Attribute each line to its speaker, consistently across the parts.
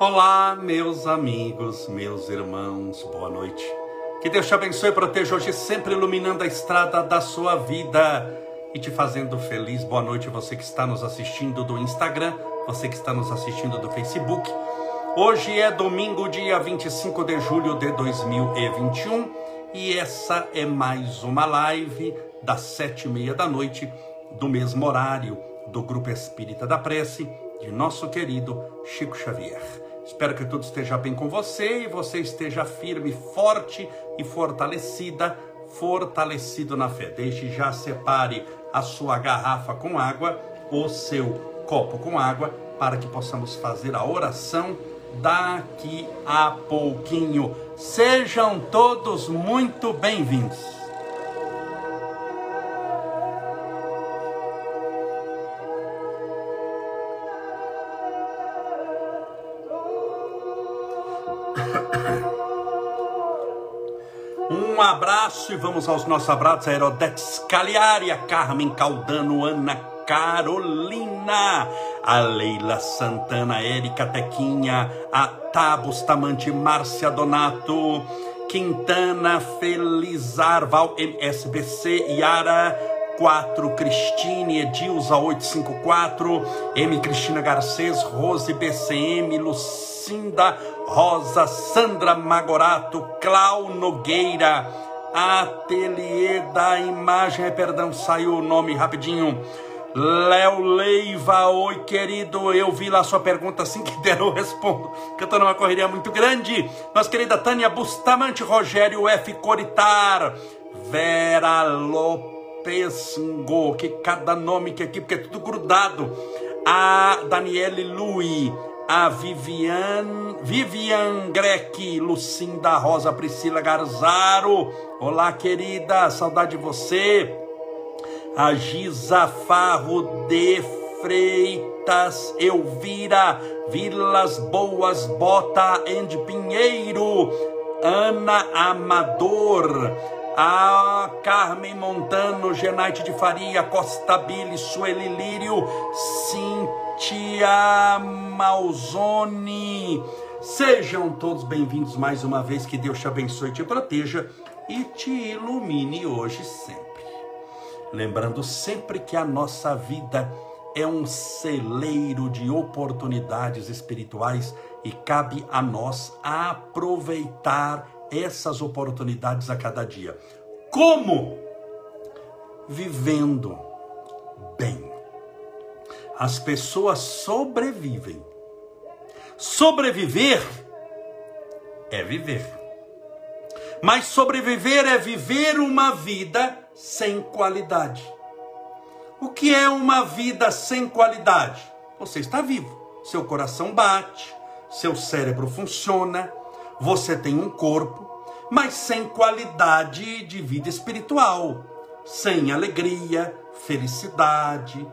Speaker 1: Olá, meus amigos, meus irmãos, boa noite. Que Deus te abençoe e proteja hoje, sempre iluminando a estrada da sua vida e te fazendo feliz. Boa noite, você que está nos assistindo do Instagram, você que está nos assistindo do Facebook. Hoje é domingo, dia 25 de julho de 2021 e essa é mais uma live das sete e meia da noite, do mesmo horário do Grupo Espírita da Prece, de nosso querido Chico Xavier. Espero que tudo esteja bem com você e você esteja firme, forte e fortalecida, fortalecido na fé. Desde já separe a sua garrafa com água, o seu copo com água, para que possamos fazer a oração daqui a pouquinho. Sejam todos muito bem-vindos. Um abraço e vamos aos nossos abraços. A Cagliari, a Carmen Caldano, Ana Carolina, a Leila Santana, a Érica Tequinha, a Tabus Márcia Donato, Quintana, Felizarval, MSBC, Yara 4, Cristine, Edilza 854, M. Cristina Garcês, Rose BCM, Lucinda Rosa, Sandra Magorato, Clau Nogueira, Ateliê da Imagem, perdão, saiu o nome rapidinho. Léo Leiva, oi querido, eu vi lá sua pergunta assim que der eu respondo, que eu estou numa correria muito grande. Nossa querida Tânia Bustamante, Rogério F. Coritar, Vera Lopes. Pessingo, que cada nome que aqui, porque é tudo grudado. A Daniele Lui, a Vivian, Vivian Greck, Lucinda Rosa, Priscila Garzaro. Olá, querida, saudade de você. A Giza Farro de Freitas, Elvira, Vilas Boas, Bota and Pinheiro, Ana Amador a Carmen Montano, Genaite de Faria, Costa Billy, Sueli Lírio, Cintia Malzone. Sejam todos bem-vindos mais uma vez. Que Deus te abençoe, te proteja e te ilumine hoje sempre. Lembrando sempre que a nossa vida é um celeiro de oportunidades espirituais e cabe a nós aproveitar essas oportunidades a cada dia. Como? Vivendo bem. As pessoas sobrevivem. Sobreviver é viver. Mas sobreviver é viver uma vida sem qualidade. O que é uma vida sem qualidade? Você está vivo, seu coração bate, seu cérebro funciona, você tem um corpo, mas sem qualidade de vida espiritual, sem alegria, felicidade,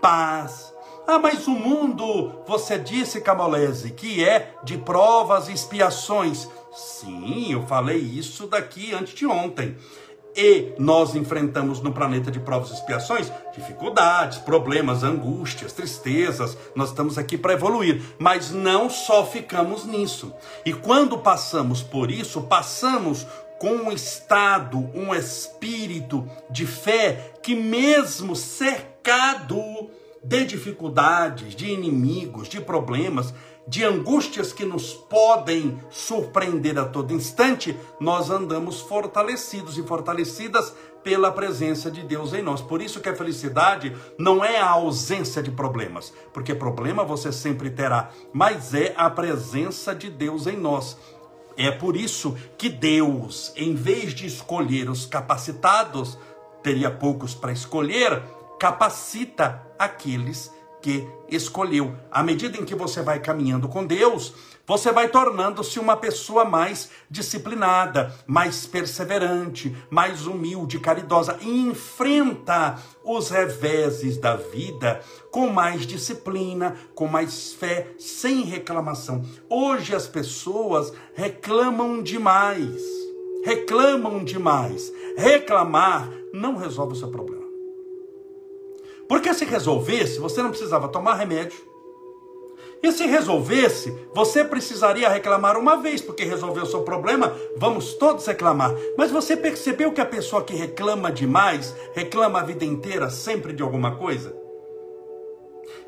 Speaker 1: paz. Ah, mas o mundo, você disse, Camolese, que é de provas e expiações. Sim, eu falei isso daqui antes de ontem e nós enfrentamos no planeta de provas e expiações dificuldades, problemas, angústias, tristezas. Nós estamos aqui para evoluir, mas não só ficamos nisso. E quando passamos por isso, passamos com um estado, um espírito de fé que, mesmo cercado de dificuldades, de inimigos, de problemas, de angústias que nos podem surpreender a todo instante, nós andamos fortalecidos e fortalecidas pela presença de Deus em nós. Por isso que a felicidade não é a ausência de problemas, porque problema você sempre terá, mas é a presença de Deus em nós. É por isso que Deus, em vez de escolher os capacitados, teria poucos para escolher, capacita aqueles que escolheu. À medida em que você vai caminhando com Deus, você vai tornando-se uma pessoa mais disciplinada, mais perseverante, mais humilde, caridosa e enfrenta os reveses da vida com mais disciplina, com mais fé, sem reclamação. Hoje as pessoas reclamam demais. Reclamam demais. Reclamar não resolve o seu problema. Porque se resolvesse, você não precisava tomar remédio E se resolvesse, você precisaria reclamar uma vez, porque resolveu o seu problema, vamos todos reclamar. Mas você percebeu que a pessoa que reclama demais, reclama a vida inteira sempre de alguma coisa?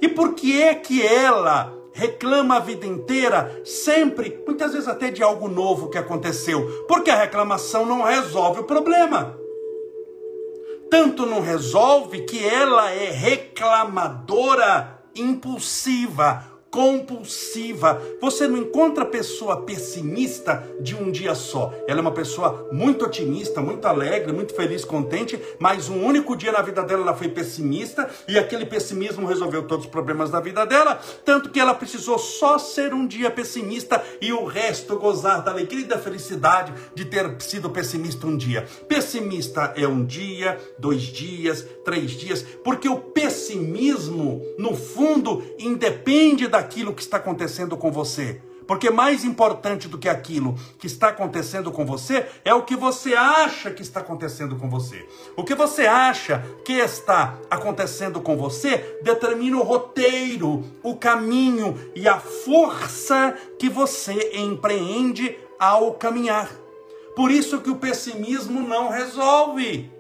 Speaker 1: E por que é que ela reclama a vida inteira, sempre, muitas vezes até de algo novo que aconteceu? Porque a reclamação não resolve o problema. Tanto não resolve que ela é reclamadora impulsiva, compulsiva. Você não encontra pessoa pessimista de um dia só. Ela é uma pessoa muito otimista, muito alegre, muito feliz, contente, mas um único dia na vida dela ela foi pessimista e aquele pessimismo resolveu todos os problemas da vida dela, tanto que ela precisou só ser um dia pessimista e o resto gozar da alegria e da felicidade de ter sido pessimista um dia. Pessimista é um dia, dois dias, três dias, porque o pessimismo, no fundo, independe da daquilo que está acontecendo com você. Porque mais importante do que aquilo que está acontecendo com você é o que você acha que está acontecendo com você. O que você acha que está acontecendo com você determina o roteiro, o caminho e a força que você empreende ao caminhar. Por isso que o pessimismo não resolve.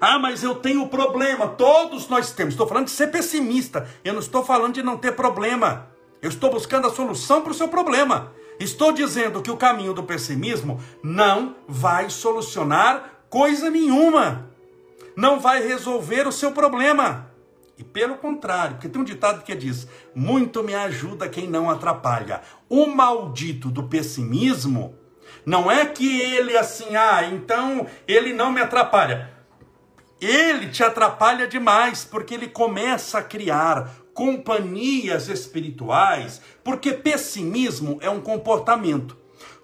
Speaker 1: Ah, mas eu tenho problema. Todos nós temos. Estou falando de ser pessimista. Eu não estou falando de não ter problema. Eu estou buscando a solução para o seu problema. Estou dizendo que o caminho do pessimismo não vai solucionar coisa nenhuma. Não vai resolver o seu problema. E pelo contrário, porque tem um ditado que diz: muito me ajuda quem não atrapalha. O maldito do pessimismo não é que ele assim, ah, então ele não me atrapalha ele te atrapalha demais, porque ele começa a criar companhias espirituais, porque pessimismo é um comportamento.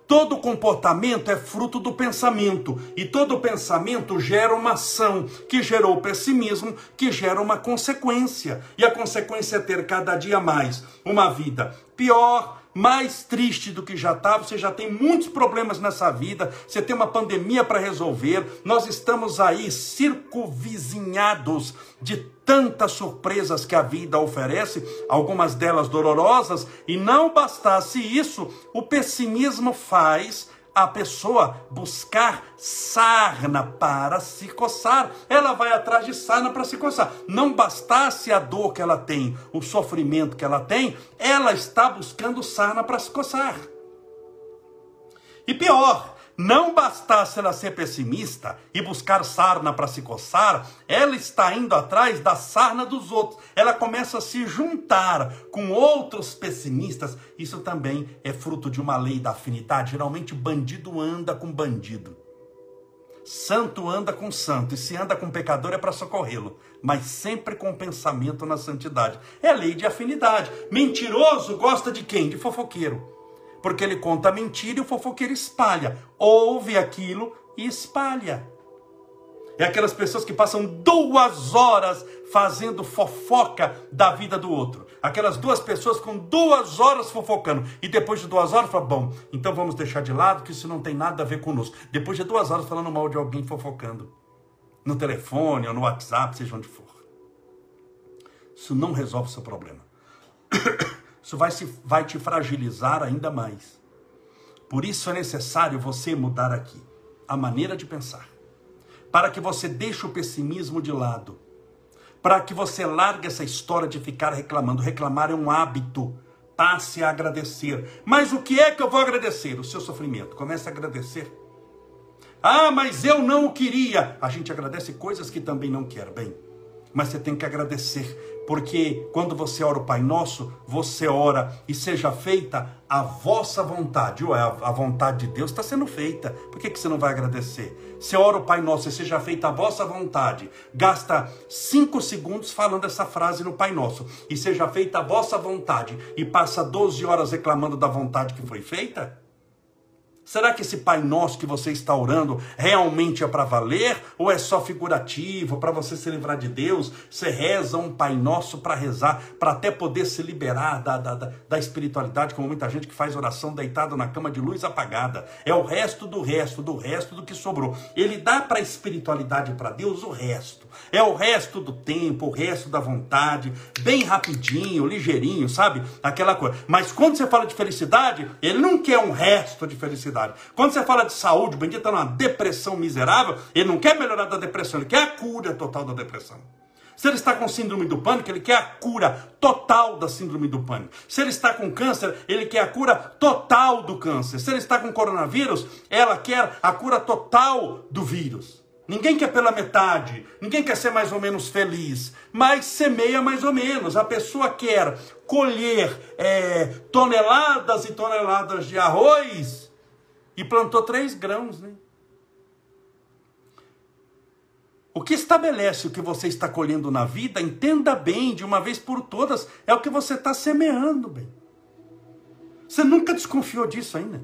Speaker 1: Todo comportamento é fruto do pensamento, e todo pensamento gera uma ação, que gerou pessimismo, que gera uma consequência. E a consequência é ter cada dia mais uma vida pior, mais triste do que já está, você já tem muitos problemas nessa vida, você tem uma pandemia para resolver, nós estamos aí circunvizinhados de tantas surpresas que a vida oferece, algumas delas dolorosas, e não bastasse isso, o pessimismo faz a pessoa buscar sarna para se coçar. Ela vai atrás de sarna para se coçar. Não bastasse a dor que ela tem, o sofrimento que ela tem, ela está buscando sarna para se coçar. E pior, não bastasse ela ser pessimista e buscar sarna para se coçar, ela está indo atrás da sarna dos outros. Ela começa a se juntar com outros pessimistas. Isso também é fruto de uma lei da afinidade. Geralmente, bandido anda com bandido. Santo anda com santo, e se anda com pecador é para socorrê-lo, mas sempre com pensamento na santidade. É lei de afinidade. Mentiroso gosta de quem? De fofoqueiro porque ele conta mentira e o fofoqueiro espalha. Ouve aquilo e espalha. É aquelas pessoas que passam duas horas fazendo fofoca da vida do outro. Aquelas duas pessoas com duas horas fofocando. E depois de duas horas, fala, bom, então vamos deixar de lado que isso não tem nada a ver conosco. Depois de duas horas falando mal de alguém fofocando. No telefone ou no WhatsApp, seja onde for. Isso não resolve o seu problema. Isso vai, se, vai te fragilizar ainda mais. Por isso é necessário você mudar aqui a maneira de pensar. Para que você deixe o pessimismo de lado. Para que você largue essa história de ficar reclamando. Reclamar é um hábito. Passe a agradecer. Mas o que é que eu vou agradecer? O seu sofrimento. Comece a agradecer. Ah, mas eu não queria. A gente agradece coisas que também não quer. Bem, mas você tem que agradecer porque quando você ora o Pai Nosso, você ora e seja feita a vossa vontade. Ué, a vontade de Deus está sendo feita. Por que, que você não vai agradecer? Você ora o Pai Nosso e seja feita a vossa vontade. Gasta cinco segundos falando essa frase no Pai Nosso. E seja feita a vossa vontade. E passa 12 horas reclamando da vontade que foi feita? Será que esse Pai Nosso que você está orando realmente é para valer? Ou é só figurativo, para você se livrar de Deus? Você reza um Pai Nosso para rezar, para até poder se liberar da, da, da, da, espiritualidade, como muita gente que faz oração deitado na cama de luz apagada. É o resto do resto, do resto do que sobrou. Ele dá para a espiritualidade para Deus o resto. É o resto do tempo, o resto da vontade, bem rapidinho, ligeirinho, sabe? Aquela coisa. Mas quando você fala de felicidade, ele não quer um resto de felicidade Quando você fala de saúde, o bendito está numa depressão miserável, ele não quer melhorar da depressão, ele quer a cura total da depressão. Se ele está com síndrome do pânico, ele quer a cura total da síndrome do pânico. Se ele está com câncer, ele quer a cura total do câncer. Se ele está com coronavírus, ela quer a cura total do vírus. Ninguém quer pela metade, ninguém quer ser mais ou menos feliz, mas semeia mais ou menos. A pessoa quer colher é, toneladas e toneladas de arroz e plantou três grãos, né? O que estabelece o que você está colhendo na vida, entenda bem, de uma vez por todas, é o que você está semeando, bem. Você nunca desconfiou disso ainda?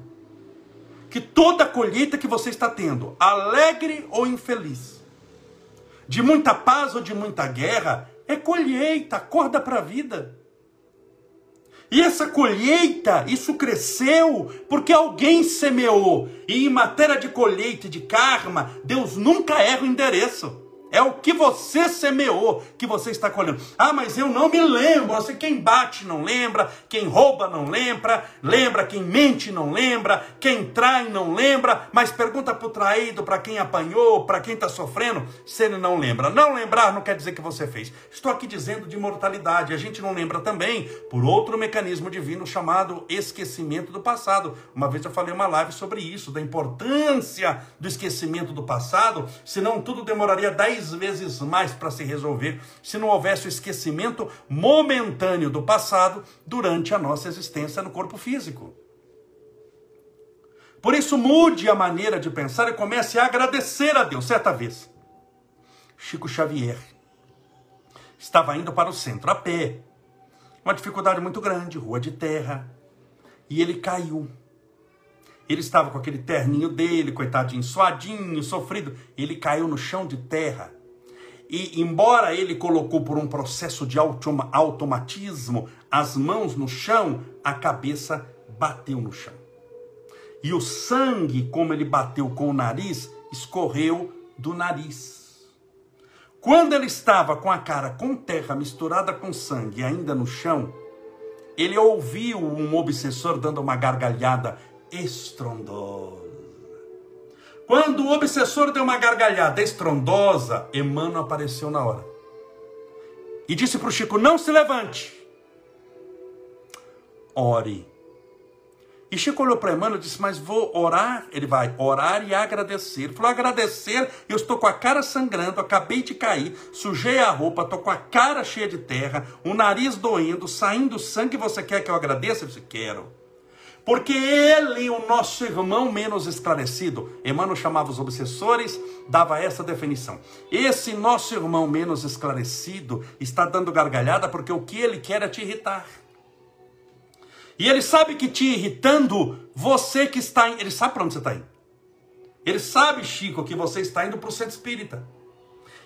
Speaker 1: Que toda colheita que você está tendo, alegre ou infeliz, de muita paz ou de muita guerra, é colheita, acorda para a vida. E essa colheita, isso cresceu porque alguém semeou. E em matéria de colheita e de karma, Deus nunca erra o endereço. É o que você semeou que você está colhendo. Ah, mas eu não me lembro. Você quem bate não lembra, quem rouba não lembra, lembra quem mente não lembra, quem trai não lembra, mas pergunta para o traído, para quem apanhou, para quem está sofrendo, se ele não lembra. Não lembrar não quer dizer que você fez. Estou aqui dizendo de mortalidade. A gente não lembra também por outro mecanismo divino chamado esquecimento do passado. Uma vez eu falei uma live sobre isso, da importância do esquecimento do passado, senão tudo demoraria 10 dez vezes mais para se resolver se não houvesse o esquecimento momentâneo do passado durante a nossa existência no corpo físico. Por isso, mude a maneira de pensar e comece a agradecer a Deus. Certa vez, Chico Xavier estava indo para o centro a pé, uma dificuldade muito grande, rua de terra, e ele caiu. Ele estava com aquele terninho dele, coitadinho, suadinho, sofrido. Ele caiu no chão de terra. E, embora ele colocou por um processo de automatismo as mãos no chão, a cabeça bateu no chão. E o sangue, como ele bateu com o nariz, escorreu do nariz. Quando ele estava com a cara com terra misturada com sangue ainda no chão, ele ouviu um obsessor dando uma gargalhada estrondosa. Quando o obsessor deu uma gargalhada estrondosa, Emmanuel apareceu na hora. E disse para o Chico: Não se levante. Ore. E Chico olhou para Emmanuel e disse: Mas vou orar? Ele vai orar e agradecer. Ele falou: Agradecer, eu estou com a cara sangrando, acabei de cair, sujei a roupa, estou com a cara cheia de terra, o nariz doendo, saindo sangue. Você quer que eu agradeça? Eu disse: Quero. Porque ele, o nosso irmão menos esclarecido, Emmanuel chamava os obsessores, dava essa definição. Esse nosso irmão menos esclarecido está dando gargalhada porque o que ele quer é te irritar. E ele sabe que te irritando, você que está. Ele sabe para onde você está indo. Ele sabe, Chico, que você está indo para o centro espírita.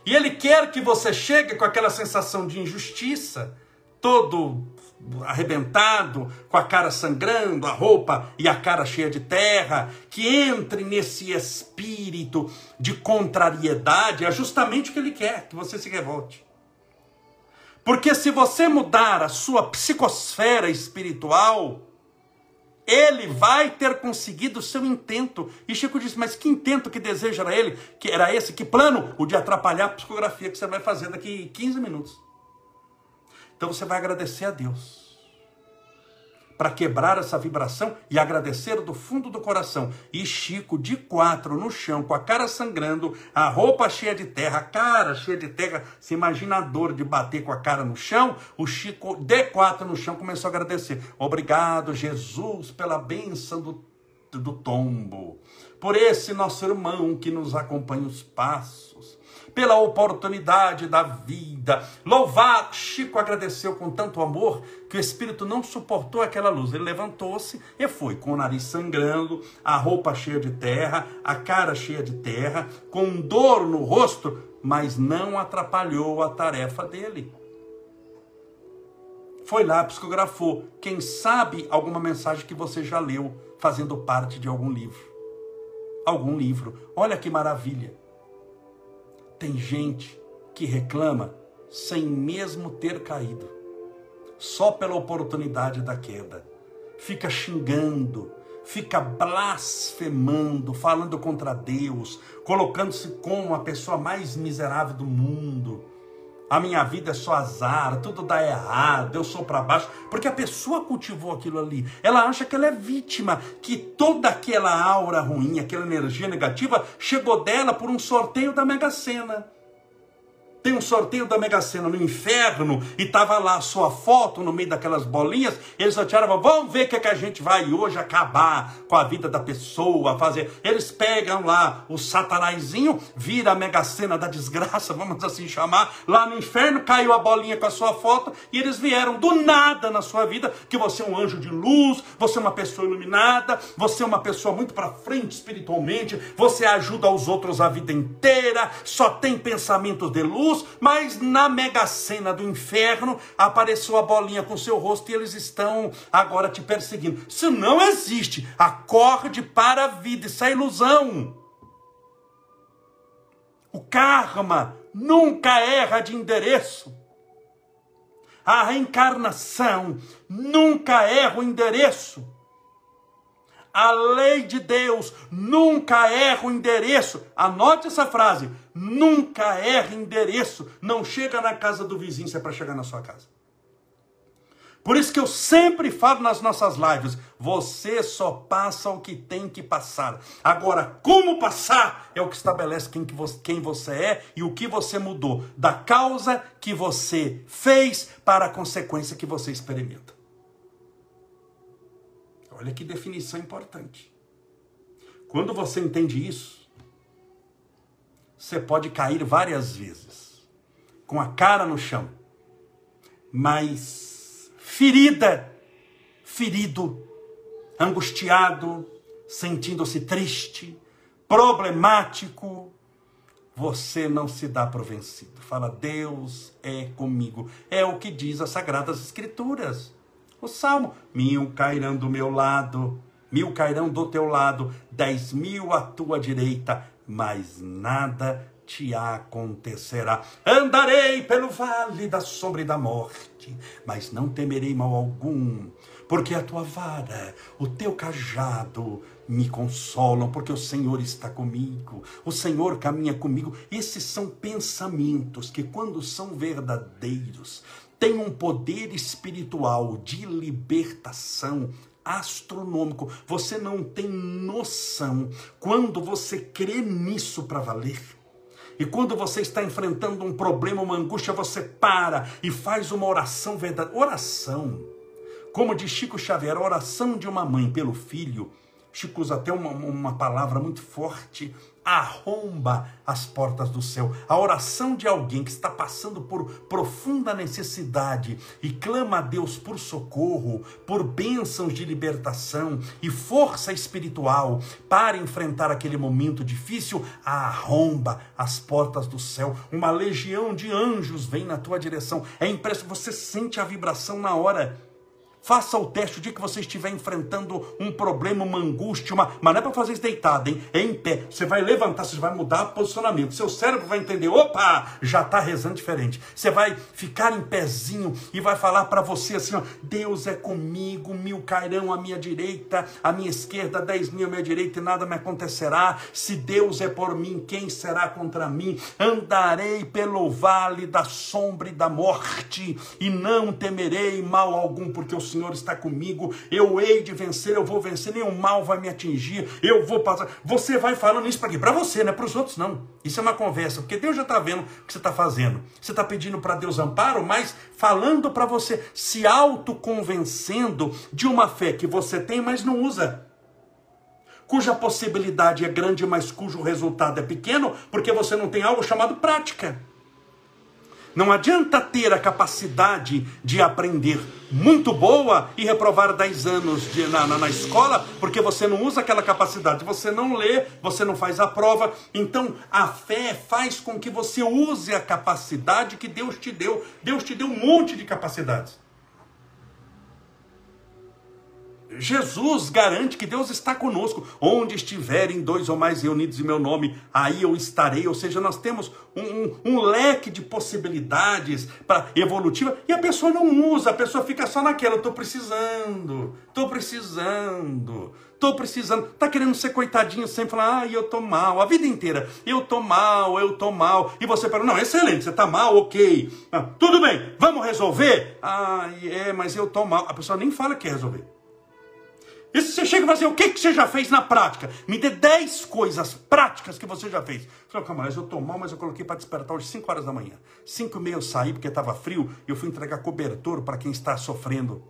Speaker 1: E ele quer que você chegue com aquela sensação de injustiça, todo arrebentado, com a cara sangrando, a roupa e a cara cheia de terra, que entre nesse espírito de contrariedade, é justamente o que ele quer, que você se revolte. Porque se você mudar a sua psicosfera espiritual, ele vai ter conseguido o seu intento. E Chico disse: Mas que intento que deseja era ele? Que era esse? Que plano? O de atrapalhar a psicografia que você vai fazer daqui 15 minutos. Então você vai agradecer a Deus para quebrar essa vibração e agradecer do fundo do coração. E Chico, de quatro no chão, com a cara sangrando, a roupa cheia de terra, a cara cheia de terra, se imagina a dor de bater com a cara no chão. O Chico, de quatro no chão, começou a agradecer. Obrigado, Jesus, pela bênção do, do tombo, por esse nosso irmão que nos acompanha os passos pela oportunidade da vida. Louvado! Chico agradeceu com tanto amor que o espírito não suportou aquela luz. Ele levantou-se e foi, com o nariz sangrando, a roupa cheia de terra, a cara cheia de terra, com dor no rosto, mas não atrapalhou a tarefa dele. Foi lá, psicografou. Quem sabe alguma mensagem que você já leu, fazendo parte de algum livro. Algum livro. Olha que maravilha. Tem gente que reclama sem mesmo ter caído, só pela oportunidade da queda. Fica xingando, fica blasfemando, falando contra Deus, colocando-se como a pessoa mais miserável do mundo. A minha vida é só azar, tudo dá errado, eu sou para baixo, porque a pessoa cultivou aquilo ali. Ela acha que ela é vítima, que toda aquela aura ruim, aquela energia negativa chegou dela por um sorteio da Mega Sena tem um sorteio da Mega Sena no inferno e tava lá a sua foto no meio daquelas bolinhas, eles sortearam, vamos ver o que, é que a gente vai hoje acabar com a vida da pessoa, fazer. Eles pegam lá o satanazinho, vira a Mega Sena da desgraça, vamos assim chamar, lá no inferno caiu a bolinha com a sua foto e eles vieram do nada na sua vida, que você é um anjo de luz, você é uma pessoa iluminada, você é uma pessoa muito para frente espiritualmente, você ajuda os outros a vida inteira, só tem pensamentos de luz, Jesus, mas na mega cena do inferno apareceu a bolinha com seu rosto e eles estão agora te perseguindo. Isso não existe. Acorde para a vida, isso é ilusão. O karma nunca erra de endereço. A reencarnação nunca erra o endereço. A lei de Deus nunca erra o endereço. Anote essa frase. Nunca erra endereço. Não chega na casa do vizinho se é para chegar na sua casa. Por isso que eu sempre falo nas nossas lives: você só passa o que tem que passar. Agora, como passar é o que estabelece quem, que você, quem você é e o que você mudou, da causa que você fez para a consequência que você experimenta. Olha que definição importante. Quando você entende isso, você pode cair várias vezes, com a cara no chão, mas ferida, ferido, angustiado, sentindo-se triste, problemático, você não se dá por vencido. Fala, Deus é comigo. É o que diz as Sagradas Escrituras. O salmo: mil cairão do meu lado, mil cairão do teu lado, dez mil à tua direita, mas nada te acontecerá. Andarei pelo vale da sombra e da morte, mas não temerei mal algum, porque a tua vara, o teu cajado me consolam, porque o Senhor está comigo, o Senhor caminha comigo. Esses são pensamentos que, quando são verdadeiros, tem um poder espiritual de libertação astronômico. Você não tem noção quando você crê nisso para valer. E quando você está enfrentando um problema, uma angústia, você para e faz uma oração verdadeira. Oração, como diz Chico Xavier, oração de uma mãe pelo filho. Chico usa até uma, uma palavra muito forte, arromba as portas do céu. A oração de alguém que está passando por profunda necessidade e clama a Deus por socorro, por bênçãos de libertação e força espiritual para enfrentar aquele momento difícil, arromba as portas do céu. Uma legião de anjos vem na tua direção. É impressionante, você sente a vibração na hora. Faça o teste o dia que você estiver enfrentando um problema, uma angústia, uma... mas não é para fazer isso deitado, hein? É em pé. Você vai levantar, você vai mudar o posicionamento. Seu cérebro vai entender, opa, já está rezando diferente. Você vai ficar em pezinho e vai falar para você assim, ó, Deus é comigo, mil cairão à minha direita, à minha esquerda, dez mil à minha direita e nada me acontecerá. Se Deus é por mim, quem será contra mim? Andarei pelo vale da sombra e da morte e não temerei mal algum, porque o Senhor está comigo, eu hei de vencer, eu vou vencer, nenhum mal vai me atingir, eu vou passar. Você vai falando isso para quê? Para você, não é para os outros, não. Isso é uma conversa, porque Deus já está vendo o que você está fazendo. Você está pedindo para Deus amparo, mas falando para você, se autoconvencendo de uma fé que você tem, mas não usa. cuja possibilidade é grande, mas cujo resultado é pequeno, porque você não tem algo chamado prática. Não adianta ter a capacidade de aprender muito boa e reprovar 10 anos de, na, na, na, escola, porque você não usa aquela capacidade, você não lê, você não faz a prova. Então, a fé faz com que você use a capacidade que Deus te deu. Deus te deu um monte de capacidades. Jesus garante que Deus está conosco. Onde estiverem dois ou mais reunidos em meu nome, aí eu estarei. Ou seja, nós temos um, um, um leque de possibilidades para evolutiva e a pessoa não usa, a pessoa fica só naquela. Estou precisando, estou precisando, estou precisando. Está querendo ser coitadinho sempre, falar, ai, eu estou mal, a vida inteira. Eu estou mal, eu estou mal. E você fala, não, excelente, você está mal, ok. Ah, tudo bem, vamos resolver? Ah, é, mas eu estou mal. A pessoa nem fala que quer resolver. Se você chega e fala assim, o que, que você já fez na prática? Me dê 10 coisas práticas que você já fez. Falei, calma, mas eu tô mal, mas eu coloquei para despertar hoje 5 horas da manhã. 5 e meia eu saí porque estava frio e eu fui entregar cobertor para quem está sofrendo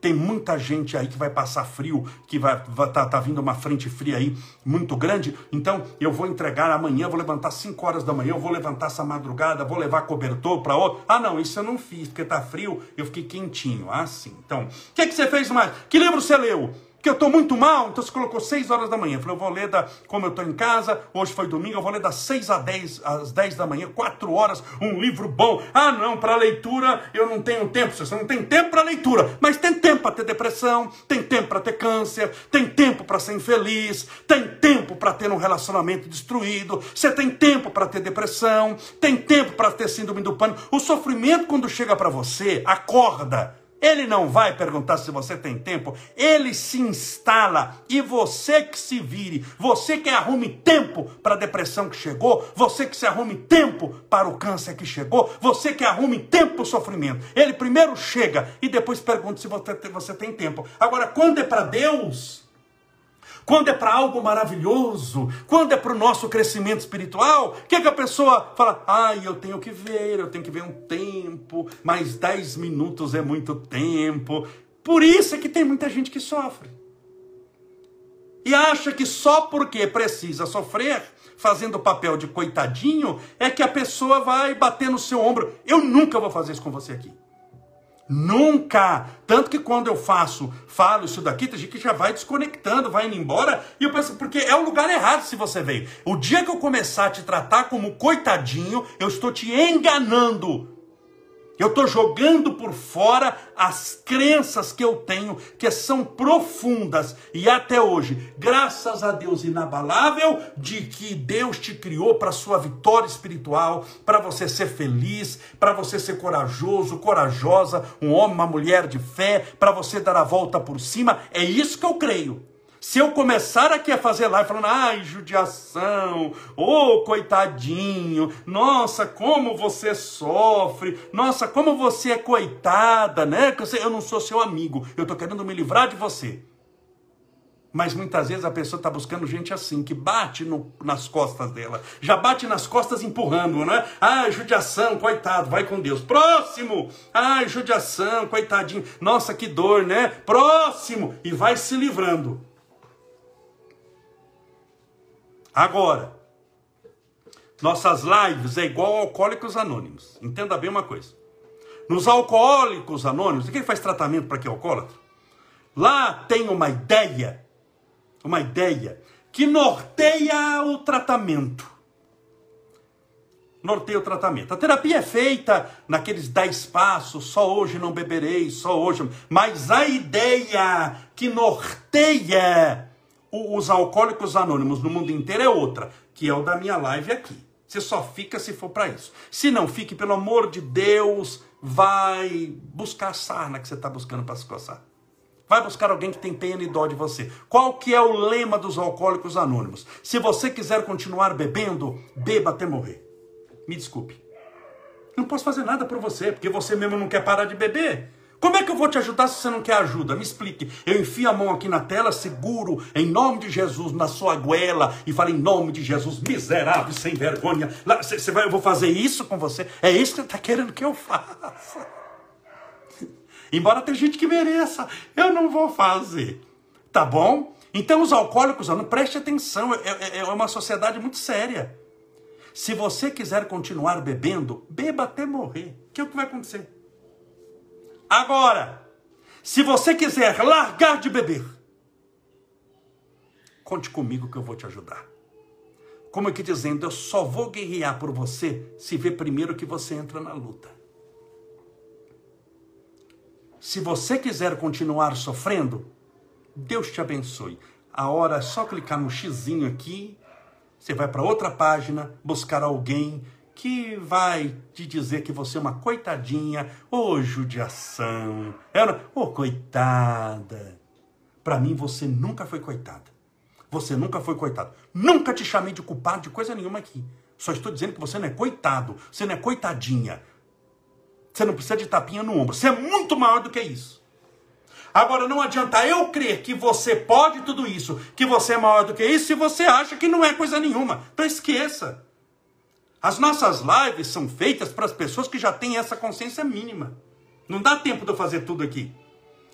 Speaker 1: tem muita gente aí que vai passar frio, que vai, vai tá, tá, vindo uma frente fria aí muito grande. Então eu vou entregar amanhã, vou levantar 5 horas da manhã, eu vou levantar essa madrugada, vou levar cobertor para outro. Ah, não, isso eu não fiz, porque tá frio, eu fiquei quentinho. Ah, sim. Então, o que, que você fez mais? Que livro você leu? Que eu estou muito mal, então você colocou 6 horas da manhã. Eu falei, eu vou ler da, como eu estou em casa, hoje foi domingo, eu vou ler das 6 às 10, às 10 da manhã, 4 horas, um livro bom. Ah, não, para leitura eu não tenho tempo. Você não tem tempo para leitura, mas tem tempo para ter depressão, tem tempo para ter câncer, tem tempo para ser infeliz, tem tempo para ter um relacionamento destruído, você tem tempo para ter depressão, tem tempo para ter síndrome do pânico. O sofrimento, quando chega para você, acorda ele não vai perguntar se você tem tempo, ele se instala. E você que se vire, você que arrume tempo para a depressão que chegou, você que se arrume tempo para o câncer que chegou, você que arrume tempo para o sofrimento. Ele primeiro chega e depois pergunta se você, você tem tempo. Agora, quando é para Deus, quando é para algo maravilhoso, quando é para o nosso crescimento espiritual, o que, é que a pessoa fala? Ai, eu tenho que ver, eu tenho que ver um tempo, mas 10 minutos é muito tempo. Por isso é que tem muita gente que sofre. E acha que só porque precisa sofrer, fazendo o papel de coitadinho, é que a pessoa vai bater no seu ombro. Eu nunca vou fazer isso com você aqui. Nunca! Tanto que quando eu faço, falo isso daqui, tem gente que já vai desconectando, vai indo embora, e eu penso, porque é o lugar errado se você veio. O dia que eu começar a te tratar como coitadinho, eu estou te enganando. Eu estou jogando por fora as crenças que eu tenho, que são profundas e até hoje, graças a Deus inabalável, de que Deus te criou para sua vitória espiritual, para você ser feliz, para você ser corajoso, corajosa, um homem, uma mulher de fé, para você dar a volta por cima. É isso que eu creio. Se eu começar aqui a fazer live falando, ai, judiação, ô oh, coitadinho, nossa, como você sofre, nossa, como você é coitada, né? Eu não sou seu amigo, eu estou querendo me livrar de você. Mas muitas vezes a pessoa está buscando gente assim, que bate no, nas costas dela, já bate nas costas empurrando, né? Ai, judiação, coitado, vai com Deus. Próximo! Ai, judiação, coitadinho, nossa, que dor, né? Próximo! E vai se livrando. Agora, nossas lives é igual Alcoólicos Anônimos. Entenda bem uma coisa. Nos Alcoólicos Anônimos, quem faz tratamento para que é alcoólatra? Lá tem uma ideia, uma ideia que norteia o tratamento. Norteia o tratamento. A terapia é feita naqueles dez passos, só hoje não beberei, só hoje. Mas a ideia que norteia os alcoólicos anônimos no mundo inteiro é outra, que é o da minha live aqui. Você só fica se for para isso. Se não fique, pelo amor de Deus, vai buscar a sarna que você está buscando para se coçar. Vai buscar alguém que tem pena e dó de você. Qual que é o lema dos alcoólicos anônimos? Se você quiser continuar bebendo, beba até morrer. Me desculpe. Não posso fazer nada por você, porque você mesmo não quer parar de beber. Como é que eu vou te ajudar se você não quer ajuda? Me explique. Eu enfio a mão aqui na tela, seguro, em nome de Jesus, na sua goela, e falo em nome de Jesus, miserável, sem vergonha. Você vai, eu vou fazer isso com você? É isso que você está querendo que eu faça. Embora tenha gente que mereça, eu não vou fazer. Tá bom? Então os alcoólicos, não preste atenção, é, é, é uma sociedade muito séria. Se você quiser continuar bebendo, beba até morrer. Que é o que vai acontecer? Agora, se você quiser largar de beber, conte comigo que eu vou te ajudar. Como aqui dizendo, eu só vou guerrear por você se ver primeiro que você entra na luta. Se você quiser continuar sofrendo, Deus te abençoe. A hora é só clicar no xizinho aqui, você vai para outra página, buscar alguém que vai te dizer que você é uma coitadinha, ou oh, judiação, é, ô oh, coitada. Para mim você nunca foi coitada. Você nunca foi coitado. Nunca te chamei de culpado de coisa nenhuma aqui. Só estou dizendo que você não é coitado, você não é coitadinha. Você não precisa de tapinha no ombro. Você é muito maior do que isso. Agora, não adianta eu crer que você pode tudo isso, que você é maior do que isso, se você acha que não é coisa nenhuma. Então esqueça. As nossas lives são feitas para as pessoas que já têm essa consciência mínima. Não dá tempo de eu fazer tudo aqui.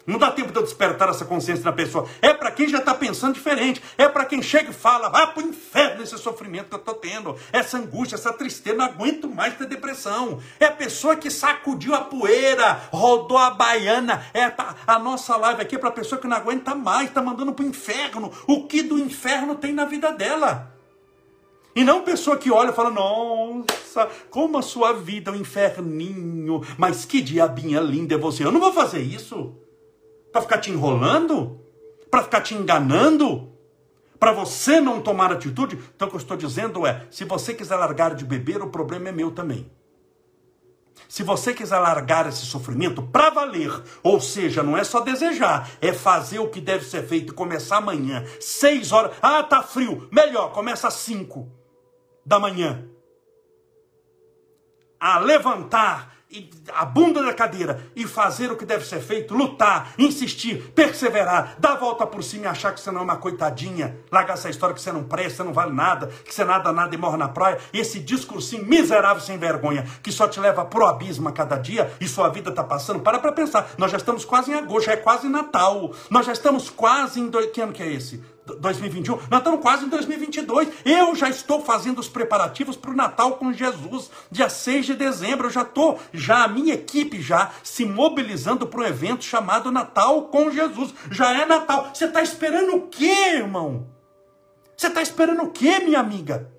Speaker 1: Não dá tempo de eu despertar essa consciência na pessoa. É para quem já está pensando diferente. É para quem chega e fala: vá para o inferno esse sofrimento que eu estou tendo. Essa angústia, essa tristeza. Não aguento mais ter depressão. É a pessoa que sacudiu a poeira, rodou a baiana. É a, a nossa live aqui é para a pessoa que não aguenta mais, está mandando para o inferno. O que do inferno tem na vida dela? E não pessoa que olha e fala: Nossa, como a sua vida é um inferninho, mas que diabinha linda é você. Eu não vou fazer isso. Para ficar te enrolando? Para ficar te enganando? Para você não tomar atitude? Então o que eu estou dizendo é: se você quiser largar de beber, o problema é meu também. Se você quiser largar esse sofrimento para valer, ou seja, não é só desejar, é fazer o que deve ser feito, começar amanhã, seis horas. Ah, tá frio. Melhor, começa às cinco da manhã. A levantar a bunda da cadeira e fazer o que deve ser feito, lutar, insistir, perseverar, dar a volta por cima e achar que você não é uma coitadinha, largar essa história que você não presta, não vale nada, que você nada, nada e morre na praia, esse discursinho miserável sem vergonha, que só te leva pro abismo a cada dia e sua vida está passando, para para pensar, nós já estamos quase em agosto, já é quase Natal, nós já estamos quase em, do... que ano que é esse? 2021, nós estamos quase em 2022. Eu já estou fazendo os preparativos para o Natal com Jesus, dia 6 de dezembro. Eu já estou, já a minha equipe já se mobilizando para um evento chamado Natal com Jesus. Já é Natal. Você está esperando o quê, irmão? Você está esperando o quê, minha amiga?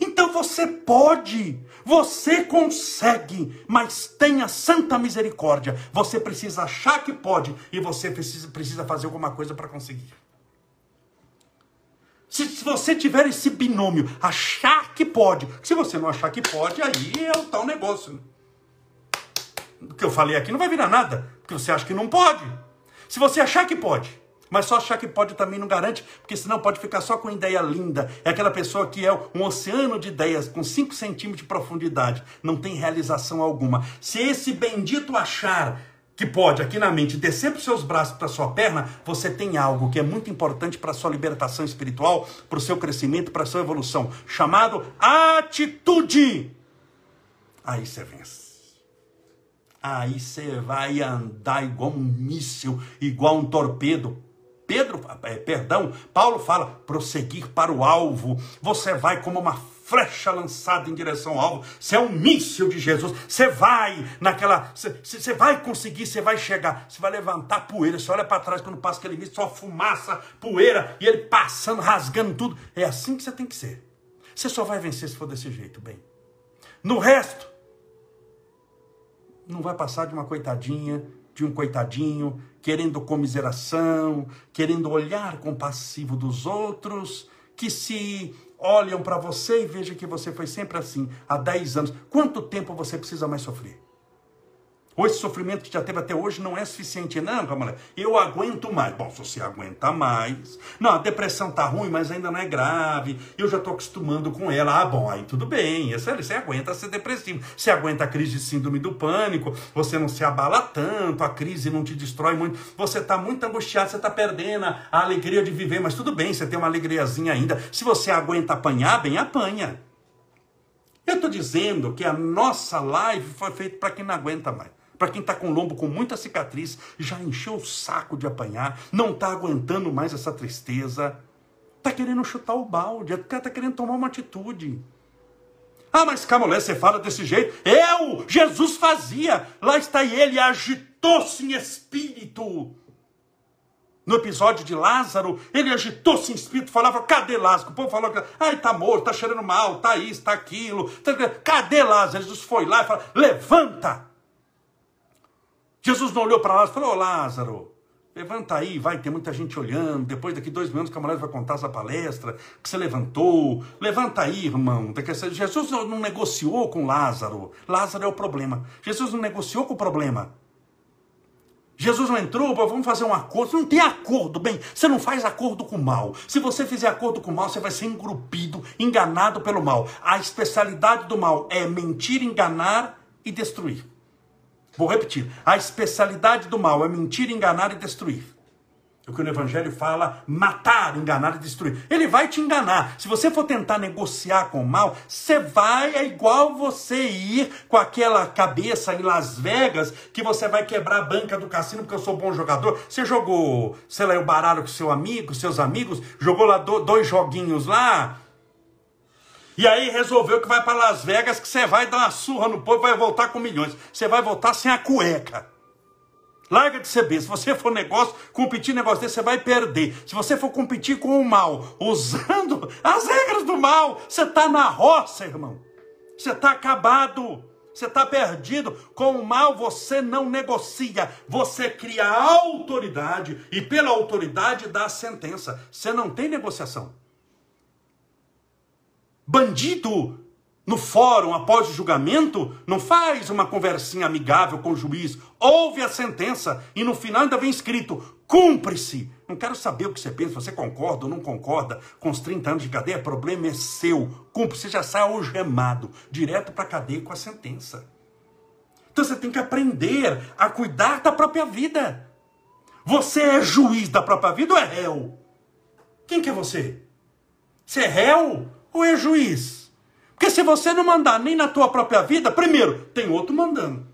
Speaker 1: Então você pode, você consegue, mas tenha santa misericórdia. Você precisa achar que pode e você precisa, precisa fazer alguma coisa para conseguir. Se, se, você tiver esse binômio, achar que pode, se você não achar que pode, aí é o tal negócio. O que eu falei aqui não vai virar nada, porque você acha que não pode. Se você achar que pode, mas só achar que pode também não garante, porque senão pode ficar só com ideia linda. É aquela pessoa que é um oceano de ideias com 5 centímetros de profundidade, não tem realização alguma. Se esse bendito achar que pode aqui na mente descer para os seus braços, para sua perna, você tem algo que é muito importante para a sua libertação espiritual, para o seu crescimento, para a sua evolução, chamado atitude. Aí você vence. Aí você vai andar igual um míssil, igual um torpedo. Pedro, é, perdão, Paulo fala prosseguir para o alvo. Você vai como uma flecha lançada em direção ao alvo. Você é um míssil de Jesus. Você vai naquela. Você vai conseguir, você vai chegar. Você vai levantar poeira. Você olha para trás quando passa aquele míssil, só fumaça, poeira, e ele passando, rasgando tudo. É assim que você tem que ser. Você só vai vencer se for desse jeito, bem. No resto, não vai passar de uma coitadinha, de um coitadinho, querendo comiseração, querendo olhar compassivo dos outros, que se olham para você e vejam que você foi sempre assim há 10 anos. Quanto tempo você precisa mais sofrer? Ou esse sofrimento que já teve até hoje não é suficiente. Não, calma eu aguento mais. Bom, se você aguenta mais. Não, a depressão tá ruim, mas ainda não é grave. Eu já estou acostumando com ela. Ah, bom, aí tudo bem. Você, você aguenta ser depressivo. Você aguenta a crise de síndrome do pânico. Você não se abala tanto. A crise não te destrói muito. Você está muito angustiado. Você está perdendo a alegria de viver. Mas tudo bem, você tem uma alegriazinha ainda. Se você aguenta apanhar, bem, apanha. Eu estou dizendo que a nossa live foi feita para quem não aguenta mais Para quem está com lombo com muita cicatriz, já encheu o saco de apanhar, não está aguentando mais essa tristeza, está querendo chutar o balde, está querendo tomar uma atitude. Ah, mas Camolé, você fala desse jeito. Eu, Jesus fazia. Lá está ele, agitou-se em espírito. No episódio de Lázaro, ele agitou-se em espírito, falava, cadê Lázaro? O povo falou, ai, tá morto, tá cheirando mal, tá isso, tá aquilo. Tá... Cadê Lázaro? Jesus foi lá e falou, levanta. Jesus não olhou para Lázaro e falou, ô Lázaro, levanta aí, vai ter muita gente olhando. Depois daqui dois minutos, o camarada vai contar essa palestra que você levantou. Levanta aí, irmão. Jesus não negociou com Lázaro. Lázaro é o problema. Jesus não negociou com o problema. Jesus não entrou, vamos fazer um acordo. Não tem acordo, bem, você não faz acordo com o mal. Se você fizer acordo com o mal, você vai ser engrupido, enganado pelo mal. A especialidade do mal é mentir, enganar e destruir. Vou repetir. A especialidade do mal é mentir, enganar e destruir. É o que o Evangelho fala, matar, enganar e destruir. Ele vai te enganar. Se você for tentar negociar com o mal, você vai, é igual você ir com aquela cabeça em Las Vegas, que você vai quebrar a banca do cassino porque eu sou bom jogador. Você jogou, sei lá, o baralho com seu amigo, seus amigos, jogou lá dois joguinhos lá, e aí resolveu que vai para Las Vegas, que você vai dar uma surra no povo vai voltar com milhões. Você vai voltar sem a cueca. Larga de ser besta. Se você for negócio, competir negócio desse, você vai perder. Se você for competir com o mal, usando as regras do mal, você está na roça, irmão. Você está acabado. Você está perdido. Com o mal você não negocia. Você cria autoridade e pela autoridade dá a sentença. Você não tem negociação. Bandido no fórum após o julgamento, não faz uma conversinha amigável com o juiz, ouve a sentença e no final ainda vem escrito: cumpre-se. Não quero saber o que você pensa, você concorda ou não concorda com os 30 anos de cadeia, problema é seu. Cumpre, você já sai algemado, direto para a cadeia com a sentença. Então você tem que aprender a cuidar da própria vida. Você é juiz da própria vida ou é réu? Quem que é você? Você é réu ou é juiz? Porque se você não mandar nem na tua própria vida, primeiro, tem outro mandando.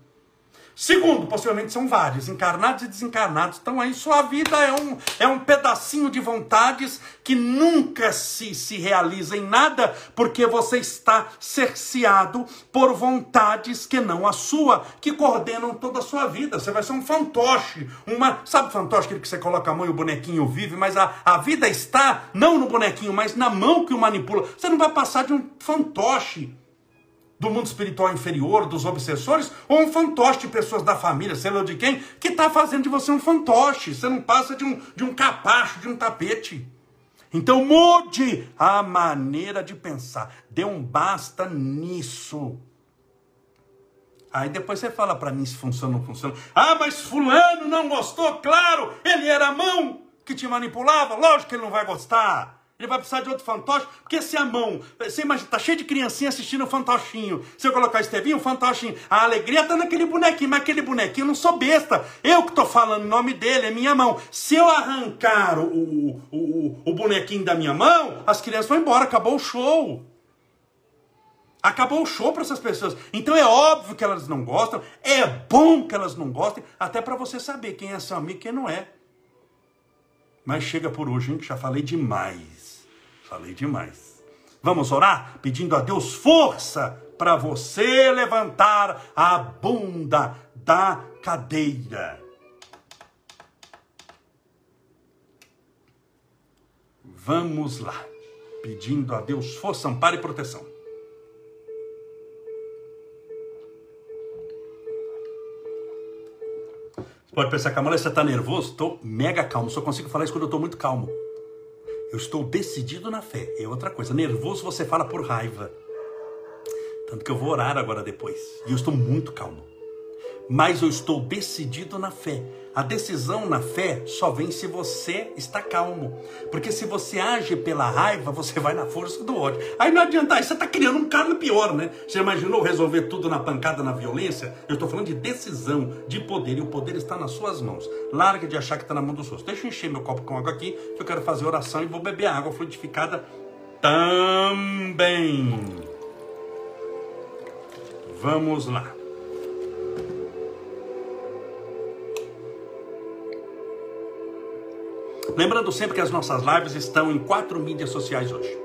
Speaker 1: Segundo, possivelmente são vários, encarnados e desencarnados. Então aí sua vida é um, é um pedacinho de vontades que nunca se, se realiza em nada, porque você está cerceado por vontades que não a sua, que coordenam toda a sua vida. Você vai ser um fantoche, uma. Sabe fantoche, aquele que você coloca a mão e o bonequinho vive, mas a, a vida está não no bonequinho, mas na mão que o manipula. Você não vai passar de um fantoche do mundo espiritual inferior, dos obsessores, ou um fantoche de pessoas da família, sei lá de quem, que está fazendo de você um fantoche. Você não passa de um, de um capacho, de um tapete. Então mude a maneira de pensar. Dê um basta nisso. Aí depois você fala para mim se funciona ou não funciona. Ah, mas fulano não gostou, claro, ele era a mão que te manipulava, lógico que ele não vai gostar. Ele vai precisar de outro fantoche, porque se a mão, você imagina, tá cheio de criancinha assistindo o fantochinho. Se eu colocar Estevinho, o fantochinho, a alegria tá naquele bonequinho, mas aquele bonequinho eu não sou besta. Eu que tô falando o nome dele, é minha mão. Se eu arrancar o, o, o, o bonequinho da minha mão, as crianças vão embora, acabou o show. Acabou o show para essas pessoas. Então é óbvio que elas não gostam, é bom que elas não gostem, até para você saber quem é seu amigo e quem não é. Mas chega por hoje, gente, já falei demais. Falei demais. Vamos orar pedindo a Deus força para você levantar a bunda da cadeira. Vamos lá, pedindo a Deus força, amparo e proteção. Pode pensar, Camila, você está nervoso? Estou mega calmo, só consigo falar isso quando eu estou muito calmo. Eu estou decidido na fé. É outra coisa. Nervoso você fala por raiva. Tanto que eu vou orar agora depois. E eu estou muito calmo. Mas eu estou decidido na fé. A decisão na fé só vem se você está calmo. Porque se você age pela raiva, você vai na força do ódio. Aí não adianta, aí você está criando um karma pior, né? Você imaginou resolver tudo na pancada, na violência? Eu estou falando de decisão, de poder, e o poder está nas suas mãos. Larga de achar que está na mão dos outros. Deixa eu encher meu copo com água aqui, que eu quero fazer oração e vou beber água fluidificada também. Vamos lá. Lembrando sempre que as nossas lives estão em quatro mídias sociais hoje.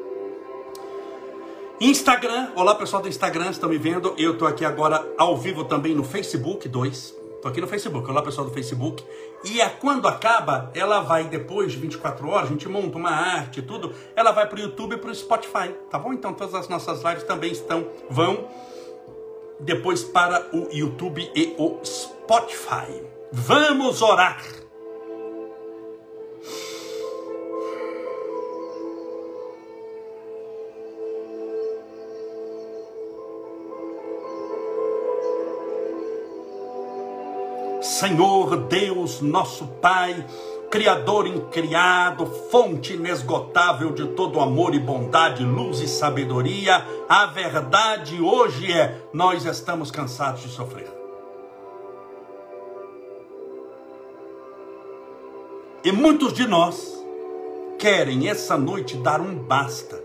Speaker 1: Instagram, olá pessoal do Instagram, estão me vendo? Eu estou aqui agora ao vivo também no Facebook 2. Estou aqui no Facebook, olá pessoal do Facebook. E a, quando acaba, ela vai depois de 24 horas, a gente monta uma arte e tudo, ela vai para o YouTube e para o Spotify, tá bom? Então todas as nossas lives também estão, vão depois para o YouTube e o Spotify. Vamos orar! Senhor Deus, nosso Pai, Criador incriado, fonte inesgotável de todo amor e bondade, luz e sabedoria, a verdade hoje é: nós estamos cansados de sofrer. E muitos de nós querem essa noite dar um basta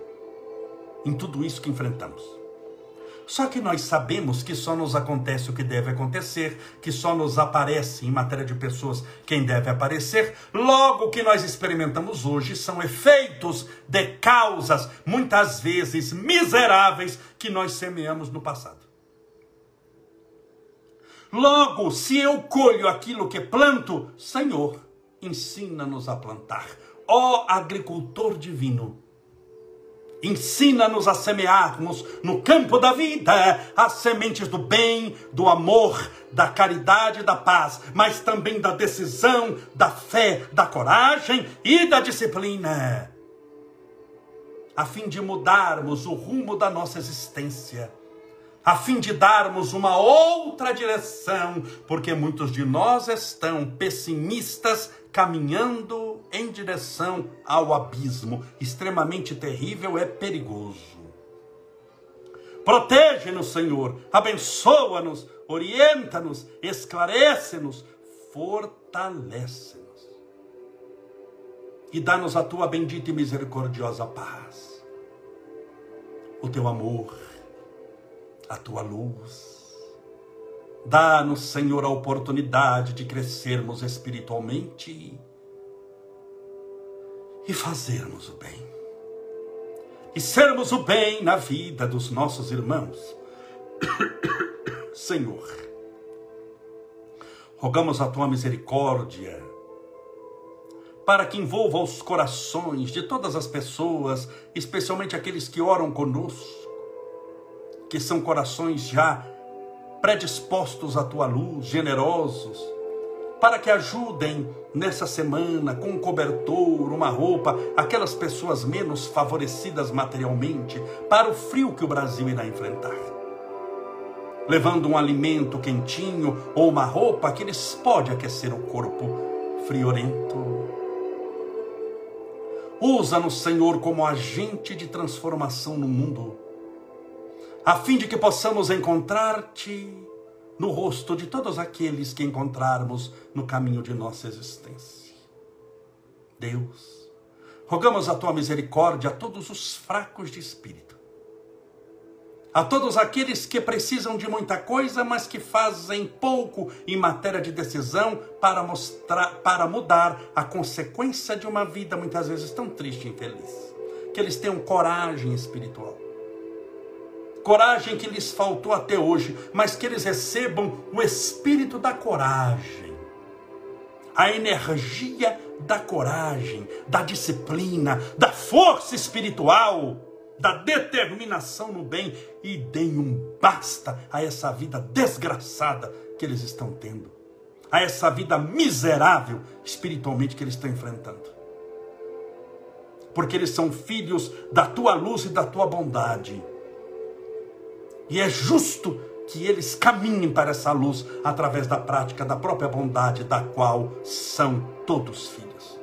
Speaker 1: em tudo isso que enfrentamos. Só que nós sabemos que só nos acontece o que deve acontecer, que só nos aparece em matéria de pessoas quem deve aparecer. Logo, o que nós experimentamos hoje são efeitos de causas, muitas vezes miseráveis, que nós semeamos no passado. Logo, se eu colho aquilo que planto, Senhor, ensina-nos a plantar. Ó agricultor divino, Ensina-nos a semearmos no campo da vida as sementes do bem, do amor, da caridade e da paz, mas também da decisão, da fé, da coragem e da disciplina, a fim de mudarmos o rumo da nossa existência a fim de darmos uma outra direção, porque muitos de nós estão pessimistas, caminhando em direção ao abismo. Extremamente terrível, é perigoso. Protege-nos, Senhor, abençoa-nos, orienta-nos, esclarece-nos, fortalece-nos. E dá-nos a tua bendita e misericordiosa paz, o teu amor a tua luz. Dá-nos, Senhor, a oportunidade de crescermos espiritualmente e fazermos o bem. E sermos o bem na vida dos nossos irmãos. Senhor, rogamos a tua misericórdia para que envolva os corações de todas as pessoas, especialmente aqueles que oram conosco que são corações já predispostos à tua luz, generosos, para que ajudem nessa semana com um cobertor, uma roupa, aquelas pessoas menos favorecidas materialmente, para o frio que o Brasil irá enfrentar. Levando um alimento quentinho ou uma roupa que lhes pode aquecer o corpo friorento. Usa-nos, Senhor, como agente de transformação no mundo a fim de que possamos encontrar-te no rosto de todos aqueles que encontrarmos no caminho de nossa existência. Deus, rogamos a tua misericórdia a todos os fracos de espírito, a todos aqueles que precisam de muita coisa, mas que fazem pouco em matéria de decisão para mostrar, para mudar a consequência de uma vida muitas vezes tão triste e infeliz. Que eles tenham coragem espiritual coragem que lhes faltou até hoje, mas que eles recebam o espírito da coragem, a energia da coragem, da disciplina, da força espiritual, da determinação no bem e deem um basta a essa vida desgraçada que eles estão tendo, a essa vida miserável espiritualmente que eles estão enfrentando. Porque eles são filhos da tua luz e da tua bondade e é justo que eles caminhem para essa luz através da prática da própria bondade, da qual são todos filhos.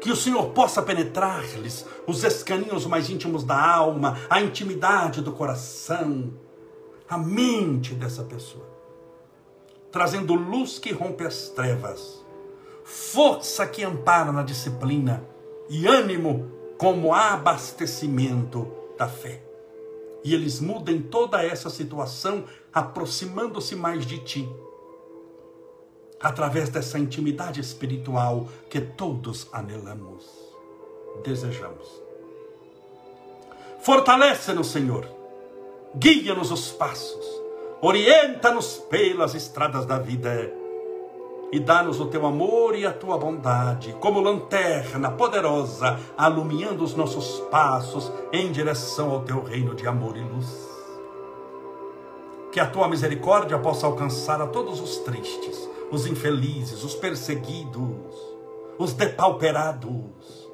Speaker 1: Que o Senhor possa penetrar-lhes os escaninhos mais íntimos da alma, a intimidade do coração, a mente dessa pessoa, trazendo luz que rompe as trevas, força que ampara na disciplina e ânimo como abastecimento da fé e eles mudem toda essa situação, aproximando-se mais de ti. através dessa intimidade espiritual que todos anelamos, desejamos. Fortalece-nos, Senhor, guia-nos os passos, orienta-nos pelas estradas da vida e dá-nos o teu amor e a tua bondade, como lanterna poderosa, alumiando os nossos passos em direção ao teu reino de amor e luz. Que a tua misericórdia possa alcançar a todos os tristes, os infelizes, os perseguidos, os depauperados,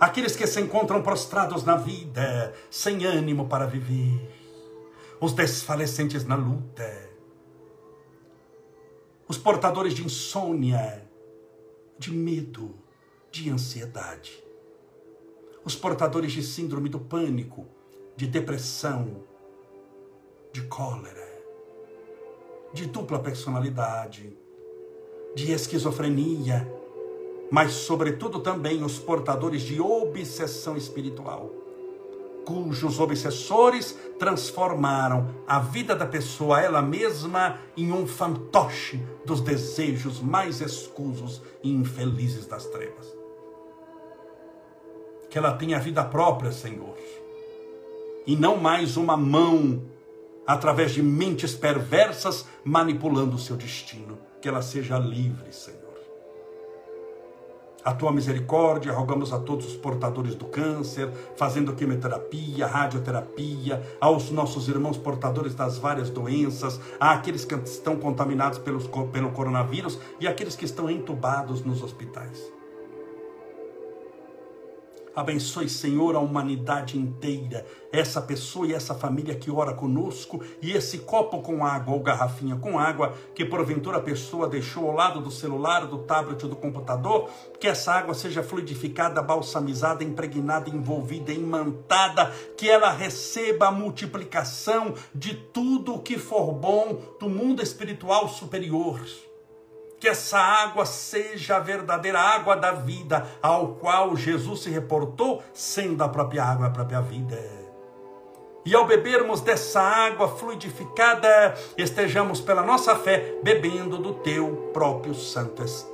Speaker 1: aqueles que se encontram prostrados na vida, sem ânimo para viver, os desfalecentes na luta os portadores de insônia, de medo, de ansiedade, os portadores de síndrome do pânico, de depressão, de cólera, de dupla personalidade, de esquizofrenia, mas, sobretudo, também os portadores de obsessão espiritual cujos obsessores transformaram a vida da pessoa, ela mesma, em um fantoche dos desejos mais escusos e infelizes das trevas. Que ela tenha vida própria, Senhor, e não mais uma mão através de mentes perversas manipulando o seu destino. Que ela seja livre, Senhor a tua misericórdia, rogamos a todos os portadores do câncer, fazendo quimioterapia, radioterapia, aos nossos irmãos portadores das várias doenças, àqueles que estão contaminados pelos, pelo coronavírus e aqueles que estão entubados nos hospitais. Abençoe, Senhor, a humanidade inteira, essa pessoa e essa família que ora conosco, e esse copo com água ou garrafinha com água que porventura a pessoa deixou ao lado do celular, do tablet ou do computador, que essa água seja fluidificada, balsamizada, impregnada, envolvida, imantada, que ela receba a multiplicação de tudo o que for bom do mundo espiritual superior que essa água seja a verdadeira água da vida, ao qual Jesus se reportou, sendo a própria água a própria vida. E ao bebermos dessa água fluidificada, estejamos pela nossa fé bebendo do teu próprio Santo Espírito.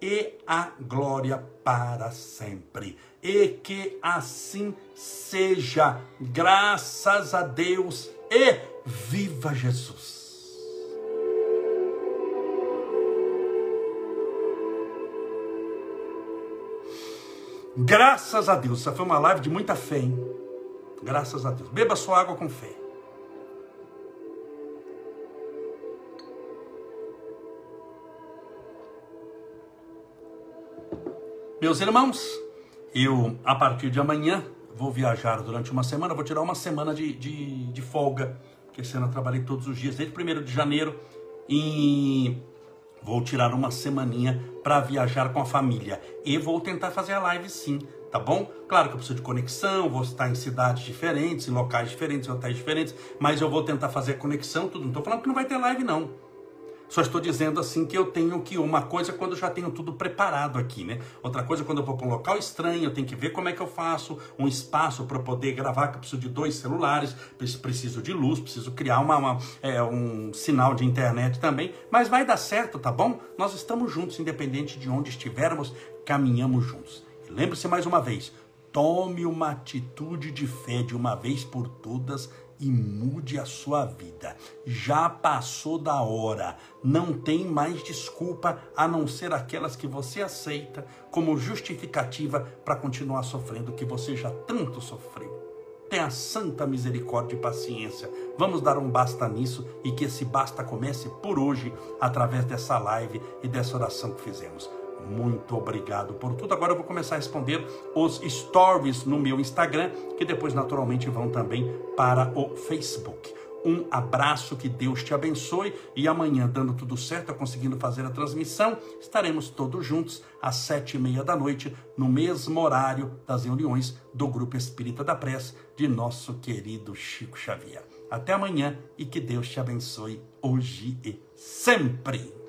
Speaker 1: e a glória para sempre. E que assim seja, graças a Deus e viva Jesus. Graças a Deus, essa foi uma live de muita fé, hein? Graças a Deus. Beba sua água com fé. Meus irmãos, eu a partir de amanhã vou viajar durante uma semana, vou tirar uma semana de, de, de folga, porque esse ano eu trabalhei todos os dias, desde 1 de janeiro, e vou tirar uma semaninha para viajar com a família. E vou tentar fazer a live sim, tá bom? Claro que eu preciso de conexão, vou estar em cidades diferentes, em locais diferentes, em hotéis diferentes, mas eu vou tentar fazer conexão, tudo. Não estou falando que não vai ter live, não. Só estou dizendo assim que eu tenho que uma coisa quando eu já tenho tudo preparado aqui, né? Outra coisa quando eu vou para um local estranho, eu tenho que ver como é que eu faço um espaço para poder gravar, que eu preciso de dois celulares, preciso de luz, preciso criar uma, uma é, um sinal de internet também, mas vai dar certo, tá bom? Nós estamos juntos, independente de onde estivermos, caminhamos juntos. Lembre-se mais uma vez, tome uma atitude de fé de uma vez por todas e mude a sua vida. Já passou da hora, não tem mais desculpa a não ser aquelas que você aceita como justificativa para continuar sofrendo o que você já tanto sofreu. Tenha santa misericórdia e paciência. Vamos dar um basta nisso e que esse basta comece por hoje através dessa live e dessa oração que fizemos. Muito obrigado por tudo. Agora eu vou começar a responder os stories no meu Instagram, que depois naturalmente vão também para o Facebook. Um abraço, que Deus te abençoe e amanhã, dando tudo certo, conseguindo fazer a transmissão, estaremos todos juntos às sete e meia da noite, no mesmo horário das reuniões do Grupo Espírita da Prece de nosso querido Chico Xavier. Até amanhã e que Deus te abençoe hoje e sempre.